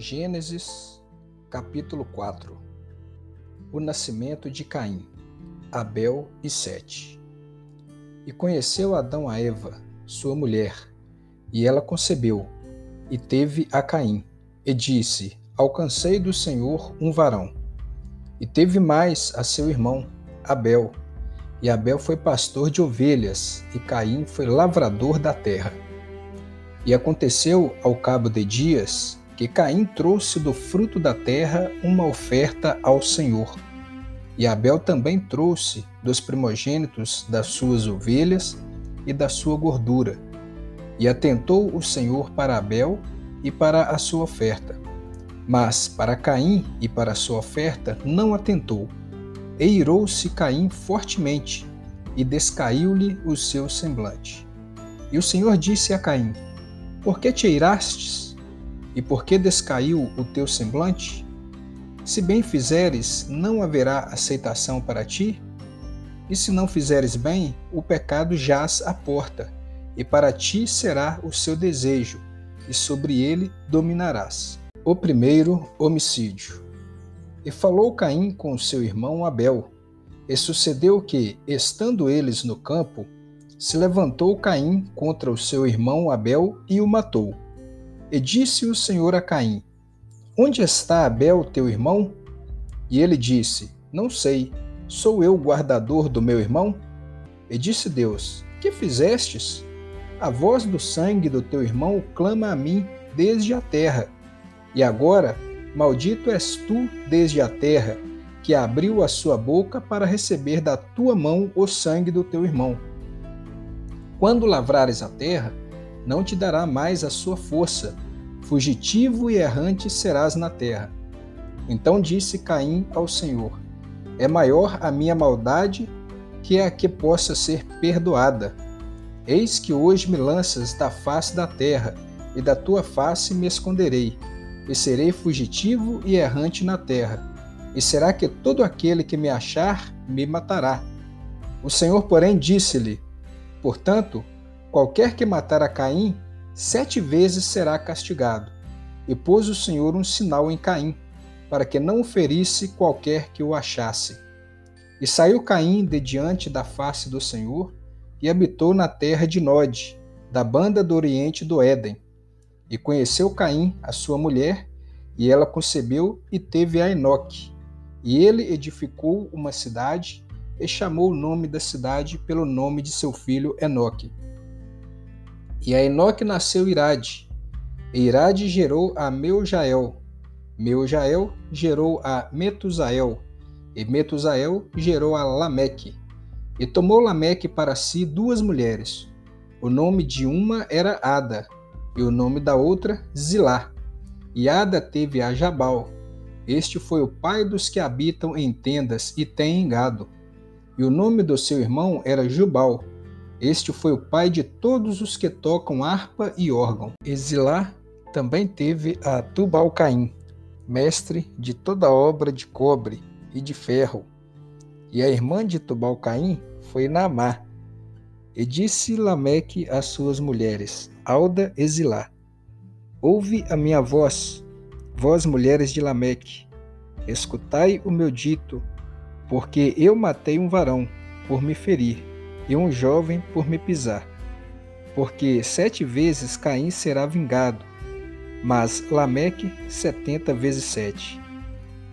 Gênesis, capítulo 4 O nascimento de Caim, Abel e Sete. E conheceu Adão a Eva, sua mulher, e ela concebeu, e teve a Caim, e disse: Alcancei do Senhor um varão. E teve mais a seu irmão, Abel. E Abel foi pastor de ovelhas, e Caim foi lavrador da terra. E aconteceu, ao cabo de dias, que Caim trouxe do fruto da terra uma oferta ao Senhor. E Abel também trouxe dos primogênitos das suas ovelhas e da sua gordura. E atentou o Senhor para Abel e para a sua oferta. Mas para Caim e para a sua oferta não atentou. E irou-se Caim fortemente, e descaiu-lhe o seu semblante. E o Senhor disse a Caim: Por que te irastes? E por que descaiu o teu semblante? Se bem fizeres, não haverá aceitação para ti? E se não fizeres bem, o pecado jaz à porta, e para ti será o seu desejo, e sobre ele dominarás. O primeiro homicídio. E falou Caim com seu irmão Abel. E sucedeu que, estando eles no campo, se levantou Caim contra o seu irmão Abel e o matou. E disse o Senhor a Caim: Onde está Abel, teu irmão? E ele disse: Não sei. Sou eu guardador do meu irmão? E disse Deus: Que fizestes? A voz do sangue do teu irmão clama a mim desde a terra. E agora, maldito és tu desde a terra, que abriu a sua boca para receber da tua mão o sangue do teu irmão. Quando lavrares a terra, não te dará mais a sua força. Fugitivo e errante serás na terra. Então disse Caim ao Senhor: É maior a minha maldade que a que possa ser perdoada. Eis que hoje me lanças da face da terra, e da tua face me esconderei, e serei fugitivo e errante na terra. E será que todo aquele que me achar me matará? O Senhor, porém, disse-lhe: Portanto, Qualquer que matar a Caim, sete vezes será castigado. E pôs o Senhor um sinal em Caim, para que não o ferisse qualquer que o achasse. E saiu Caim de diante da face do Senhor, e habitou na terra de Nod, da banda do oriente do Éden. E conheceu Caim, a sua mulher, e ela concebeu e teve a Enoque. E ele edificou uma cidade, e chamou o nome da cidade pelo nome de seu filho Enoque. E a Enoque nasceu Irade. E Irade gerou a Meujael. Meujael gerou a Metusael. E Metusael gerou a Lameque. E tomou Lameque para si duas mulheres. O nome de uma era Ada, e o nome da outra Zilá. E Ada teve a Jabal. Este foi o pai dos que habitam em tendas e têm gado. E o nome do seu irmão era Jubal este foi o pai de todos os que tocam harpa e órgão. Exilá também teve a Tubal-Caim, mestre de toda obra de cobre e de ferro. E a irmã de Tubal-Caim foi Naamá. E disse Lameque às suas mulheres, Alda e Zilá, Ouve a minha voz, vós mulheres de Lameque, escutai o meu dito, porque eu matei um varão por me ferir e um jovem por me pisar. Porque sete vezes Caim será vingado, mas Lameque setenta vezes sete.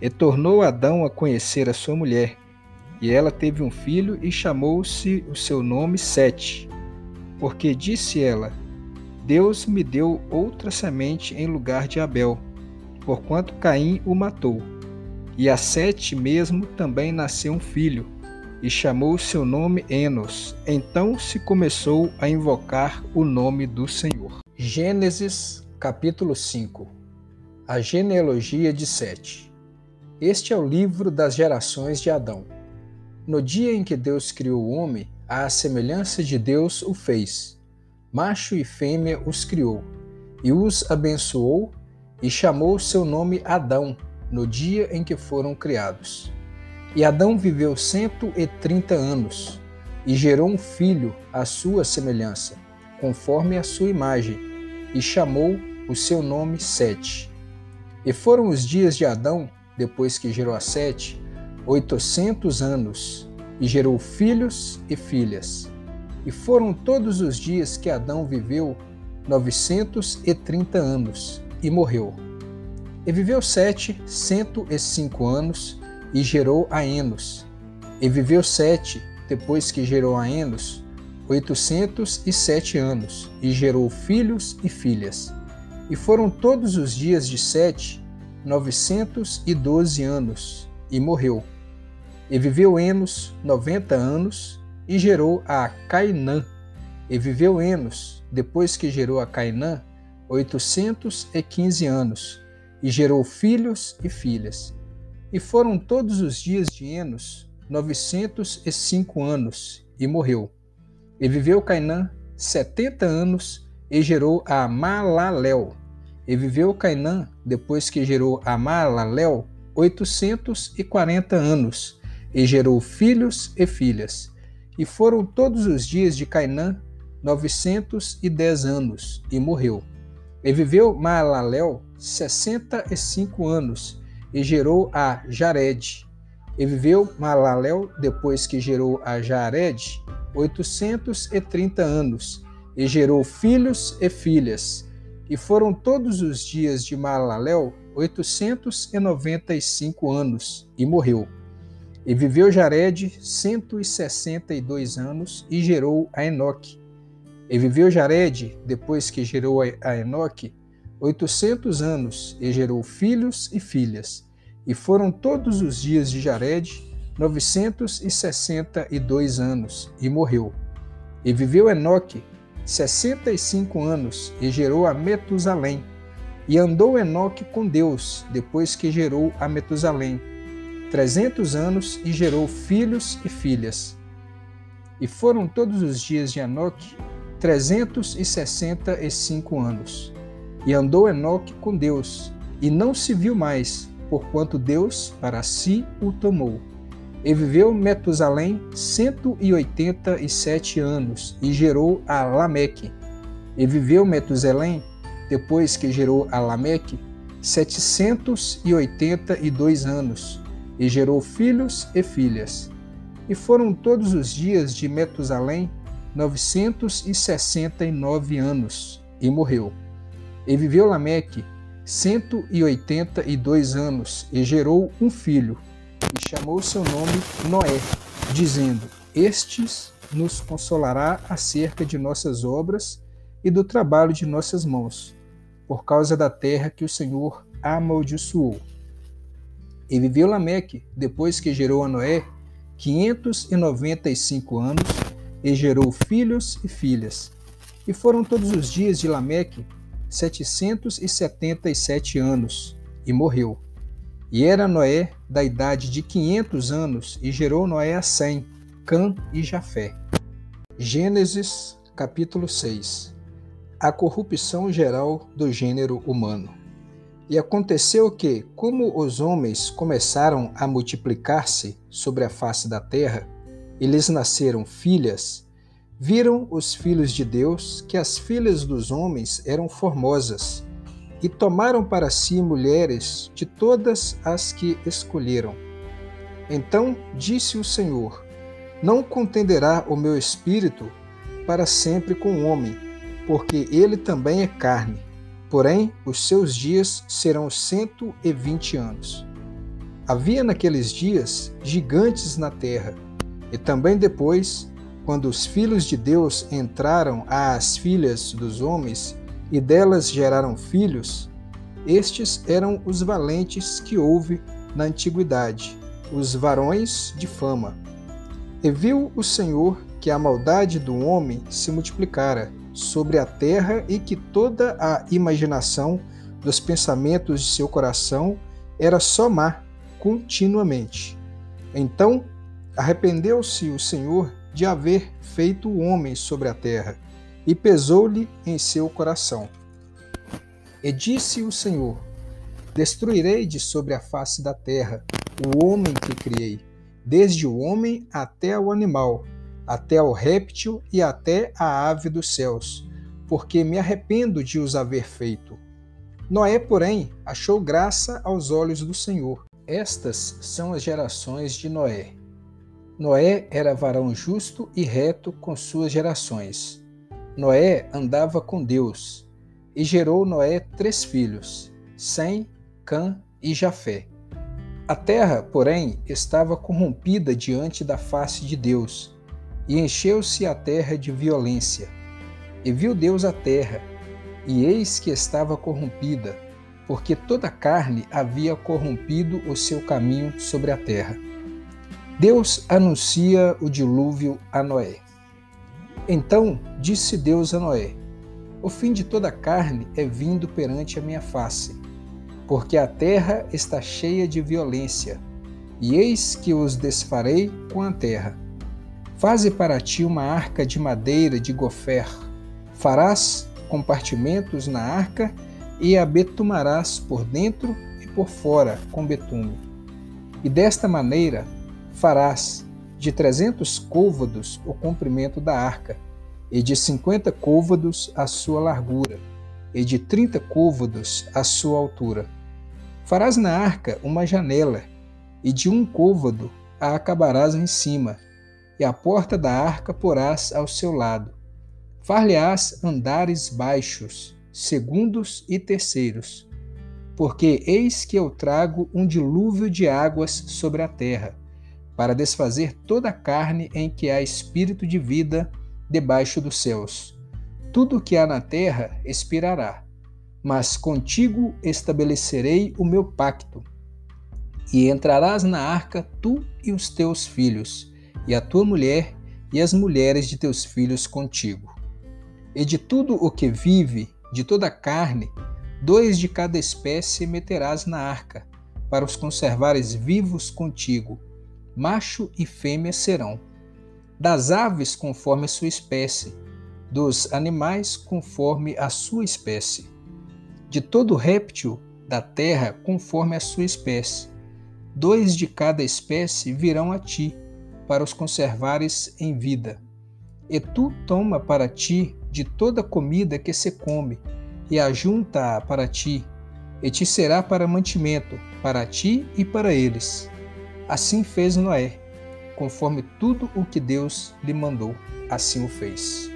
E tornou Adão a conhecer a sua mulher, e ela teve um filho e chamou-se o seu nome Sete, porque disse ela: Deus me deu outra semente em lugar de Abel, porquanto Caim o matou. E a Sete mesmo também nasceu um filho, e chamou seu nome Enos. Então se começou a invocar o nome do Senhor. Gênesis capítulo 5 A genealogia de Sete. Este é o livro das gerações de Adão. No dia em que Deus criou o homem, à semelhança de Deus o fez. Macho e fêmea os criou, e os abençoou, e chamou seu nome Adão, no dia em que foram criados. E Adão viveu cento e trinta anos, e gerou um filho à sua semelhança, conforme a sua imagem, e chamou o seu nome Sete. E foram os dias de Adão, depois que gerou a Sete, oitocentos anos, e gerou filhos e filhas. E foram todos os dias que Adão viveu novecentos e trinta anos, e morreu. E viveu Sete cento e cinco anos, e gerou a Enos. E viveu Sete, depois que gerou a Enos, oitocentos e sete anos, e gerou filhos e filhas. E foram todos os dias de Sete novecentos e doze anos, e morreu. E viveu Enos noventa anos, e gerou a Cainã. E viveu Enos, depois que gerou a Cainã, oitocentos e quinze anos, e gerou filhos e filhas. E foram todos os dias de Enos novecentos e cinco anos, e morreu. E viveu Cainã setenta anos, e gerou a Malaléu. E viveu Cainã, depois que gerou a e quarenta anos, e gerou filhos e filhas. E foram todos os dias de Cainã novecentos e dez anos, e morreu. E viveu Malaléu sessenta e cinco anos, e gerou a Jared. E viveu Malaléu, depois que gerou a Jared, oitocentos e trinta anos, e gerou filhos e filhas. E foram todos os dias de e cinco anos, e morreu. E viveu Jared cento e sessenta e dois anos, e gerou a Enoque. E viveu Jared, depois que gerou a Enoque, oitocentos anos, e gerou filhos e filhas. E foram todos os dias de Jared novecentos e sessenta e dois anos, e morreu. E viveu Enoque sessenta e cinco anos e gerou a Metusalém. E andou Enoque com Deus, depois que gerou a Metusalém, trezentos anos e gerou filhos e filhas. E foram todos os dias de Enoque trezentos e sessenta e cinco anos. E andou Enoque com Deus, e não se viu mais, porquanto Deus para si o tomou. E viveu Metusalém cento e oitenta e sete anos, e gerou a Lameque. E viveu Metusalém, depois que gerou a Lameque, setecentos e oitenta e dois anos, e gerou filhos e filhas. E foram todos os dias de Metusalém novecentos e sessenta e nove anos, e morreu. E viveu Lameque cento e oitenta e dois anos, e gerou um filho, e chamou seu nome Noé, dizendo: Estes nos consolará acerca de nossas obras e do trabalho de nossas mãos, por causa da terra que o Senhor amaldiçoou. E viveu Lameque, depois que gerou a Noé, quinhentos e noventa e cinco anos, e gerou filhos e filhas. E foram todos os dias de Lameque setecentos e setenta e sete anos, e morreu. E era Noé da idade de quinhentos anos, e gerou Noé a Sem, Cã e Jafé. Gênesis capítulo 6 A corrupção geral do gênero humano. E aconteceu que, como os homens começaram a multiplicar-se sobre a face da terra, e lhes nasceram filhas, viram os filhos de Deus que as filhas dos homens eram formosas, e tomaram para si mulheres de todas as que escolheram. Então disse o Senhor: Não contenderá o meu espírito para sempre com o homem, porque ele também é carne. Porém, os seus dias serão cento e vinte anos. Havia naqueles dias gigantes na terra, e também depois, quando os filhos de Deus entraram às filhas dos homens, e delas geraram filhos, estes eram os valentes que houve na antiguidade, os varões de fama. E viu o Senhor que a maldade do homem se multiplicara sobre a terra e que toda a imaginação dos pensamentos de seu coração era só má continuamente. Então arrependeu-se o Senhor de haver feito o homem sobre a terra e pesou-lhe em seu coração. E disse o Senhor: Destruirei de sobre a face da terra o homem que criei, desde o homem até o animal, até o réptil e até a ave dos céus, porque me arrependo de os haver feito. Noé, porém, achou graça aos olhos do Senhor. Estas são as gerações de Noé. Noé era varão justo e reto com suas gerações. Noé andava com Deus e gerou Noé três filhos, Sem, Cã e Jafé. A terra, porém, estava corrompida diante da face de Deus, e encheu-se a terra de violência. E viu Deus a terra, e eis que estava corrompida, porque toda a carne havia corrompido o seu caminho sobre a terra. Deus anuncia o dilúvio a Noé. Então disse Deus a Noé: O fim de toda a carne é vindo perante a minha face porque a terra está cheia de violência, e eis que os desfarei com a terra. Faze para ti uma arca de madeira de gofer. Farás compartimentos na arca e a betumarás por dentro e por fora com betume. E desta maneira farás de trezentos côvados o comprimento da arca, e de cinquenta côvados a sua largura, e de trinta côvados a sua altura Farás na arca uma janela, e de um côvado a acabarás em cima, e a porta da arca porás ao seu lado. Far-lhe-ás andares baixos, segundos e terceiros. Porque eis que eu trago um dilúvio de águas sobre a terra, para desfazer toda a carne em que há espírito de vida debaixo dos céus. Tudo o que há na terra expirará mas contigo estabelecerei o meu pacto. E entrarás na arca tu e os teus filhos, e a tua mulher e as mulheres de teus filhos contigo. E de tudo o que vive, de toda a carne, dois de cada espécie meterás na arca, para os conservares vivos contigo. Macho e fêmea serão. Das aves conforme a sua espécie, dos animais conforme a sua espécie de todo réptil da terra conforme a sua espécie. Dois de cada espécie virão a ti, para os conservares em vida. E tu toma para ti de toda comida que se come, e ajunta-a para ti, e te será para mantimento, para ti e para eles. Assim fez Noé, conforme tudo o que Deus lhe mandou, assim o fez.